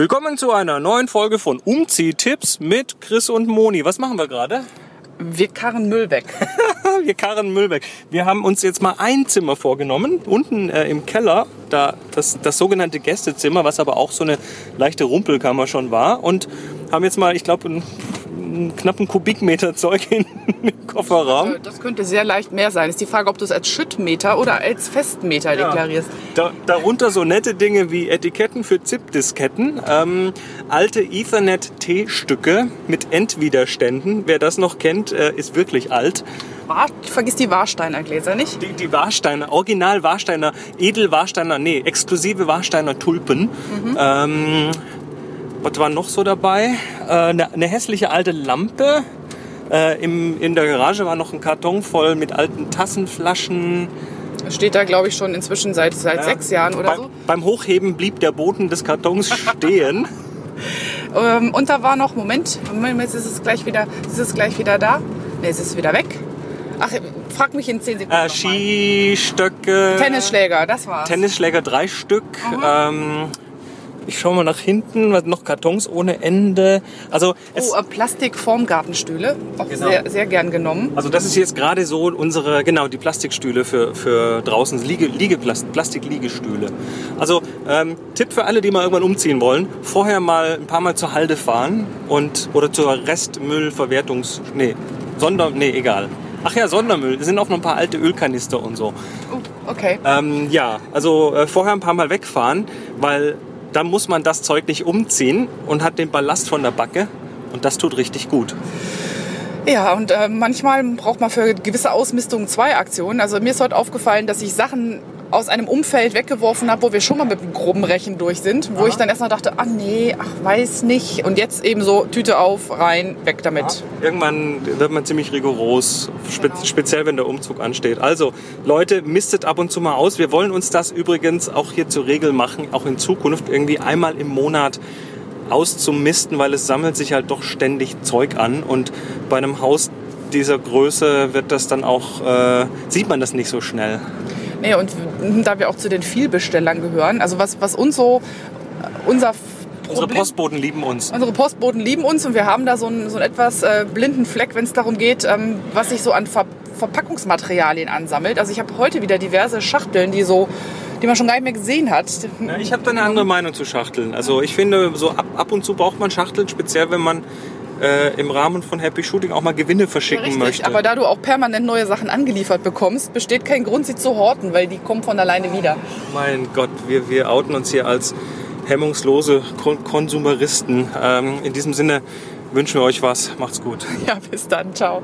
Willkommen zu einer neuen Folge von Umziehtipps mit Chris und Moni. Was machen wir gerade? Wir karren Müll weg. wir karren Müll weg. Wir haben uns jetzt mal ein Zimmer vorgenommen, unten äh, im Keller, da das, das sogenannte Gästezimmer, was aber auch so eine leichte Rumpelkammer schon war. Und haben jetzt mal, ich glaube, knappen Kubikmeter Zeug in den Kofferraum. Das könnte sehr leicht mehr sein. Ist die Frage, ob du es als Schüttmeter oder als Festmeter ja. deklarierst. Da, darunter so nette Dinge wie Etiketten für ZIP-Disketten, ähm, alte Ethernet-T-Stücke mit Endwiderständen. Wer das noch kennt, äh, ist wirklich alt. War, vergiss die Warsteiner Gläser nicht? Die, die Warsteiner, Original Warsteiner, Edel Warsteiner, nee, exklusive Warsteiner Tulpen. Mhm. Ähm, was war noch so dabei? Äh, eine, eine hässliche alte Lampe. Äh, im, in der Garage war noch ein Karton voll mit alten Tassenflaschen. Steht da, glaube ich, schon inzwischen seit, seit ja, sechs Jahren oder bei, so. Beim Hochheben blieb der Boden des Kartons stehen. ähm, und da war noch, Moment, Moment, jetzt ist es gleich wieder, ist es gleich wieder da. Ne, es ist wieder weg. Ach, frag mich in zehn Sekunden. Äh, Skistöcke. Tennisschläger, das war's. Tennisschläger drei Stück. Ähm, ich schaue mal nach hinten, noch Kartons ohne Ende. Also oh, äh, Plastikformgartenstühle, auch genau. sehr, sehr gern genommen. Also das ist jetzt gerade so unsere, genau, die Plastikstühle für, für draußen, Liege, Liege, Plastikliegestühle. Also ähm, Tipp für alle, die mal irgendwann umziehen wollen, vorher mal ein paar Mal zur Halde fahren und oder zur Restmüllverwertungs... Nee, Sonder... Nee, egal. Ach ja, Sondermüll. Es sind auch noch ein paar alte Ölkanister und so. Oh, okay. Ähm, ja, also äh, vorher ein paar Mal wegfahren, weil dann muss man das Zeug nicht umziehen und hat den Ballast von der Backe und das tut richtig gut. Ja, und äh, manchmal braucht man für gewisse Ausmistungen zwei Aktionen. Also mir ist heute aufgefallen, dass ich Sachen aus einem Umfeld weggeworfen habe, wo wir schon mal mit einem groben Rechen durch sind, wo Aha. ich dann erstmal dachte, ah nee, ach weiß nicht. Und jetzt eben so Tüte auf, rein, weg damit. Ja. Irgendwann wird man ziemlich rigoros, spe genau. speziell wenn der Umzug ansteht. Also Leute, mistet ab und zu mal aus. Wir wollen uns das übrigens auch hier zur Regel machen, auch in Zukunft irgendwie einmal im Monat auszumisten, weil es sammelt sich halt doch ständig Zeug an und bei einem Haus dieser Größe wird das dann auch, äh, sieht man das nicht so schnell. Nee, und da wir auch zu den Vielbestellern gehören, also was, was uns so, unser Unsere Postboten lieben uns. Unsere Postboten lieben uns und wir haben da so einen, so einen etwas äh, blinden Fleck, wenn es darum geht, ähm, was sich so an Ver Verpackungsmaterialien ansammelt. Also ich habe heute wieder diverse Schachteln, die so die man schon gar nicht mehr gesehen hat. Ja, ich habe da eine andere Meinung zu Schachteln. Also ich finde, so ab, ab und zu braucht man Schachteln, speziell wenn man äh, im Rahmen von Happy Shooting auch mal Gewinne verschicken ja, richtig. möchte. Aber da du auch permanent neue Sachen angeliefert bekommst, besteht kein Grund, sie zu horten, weil die kommen von alleine wieder. Mein Gott, wir, wir outen uns hier als hemmungslose Kon Konsumeristen. Ähm, in diesem Sinne wünschen wir euch was. Macht's gut. Ja, bis dann. Ciao.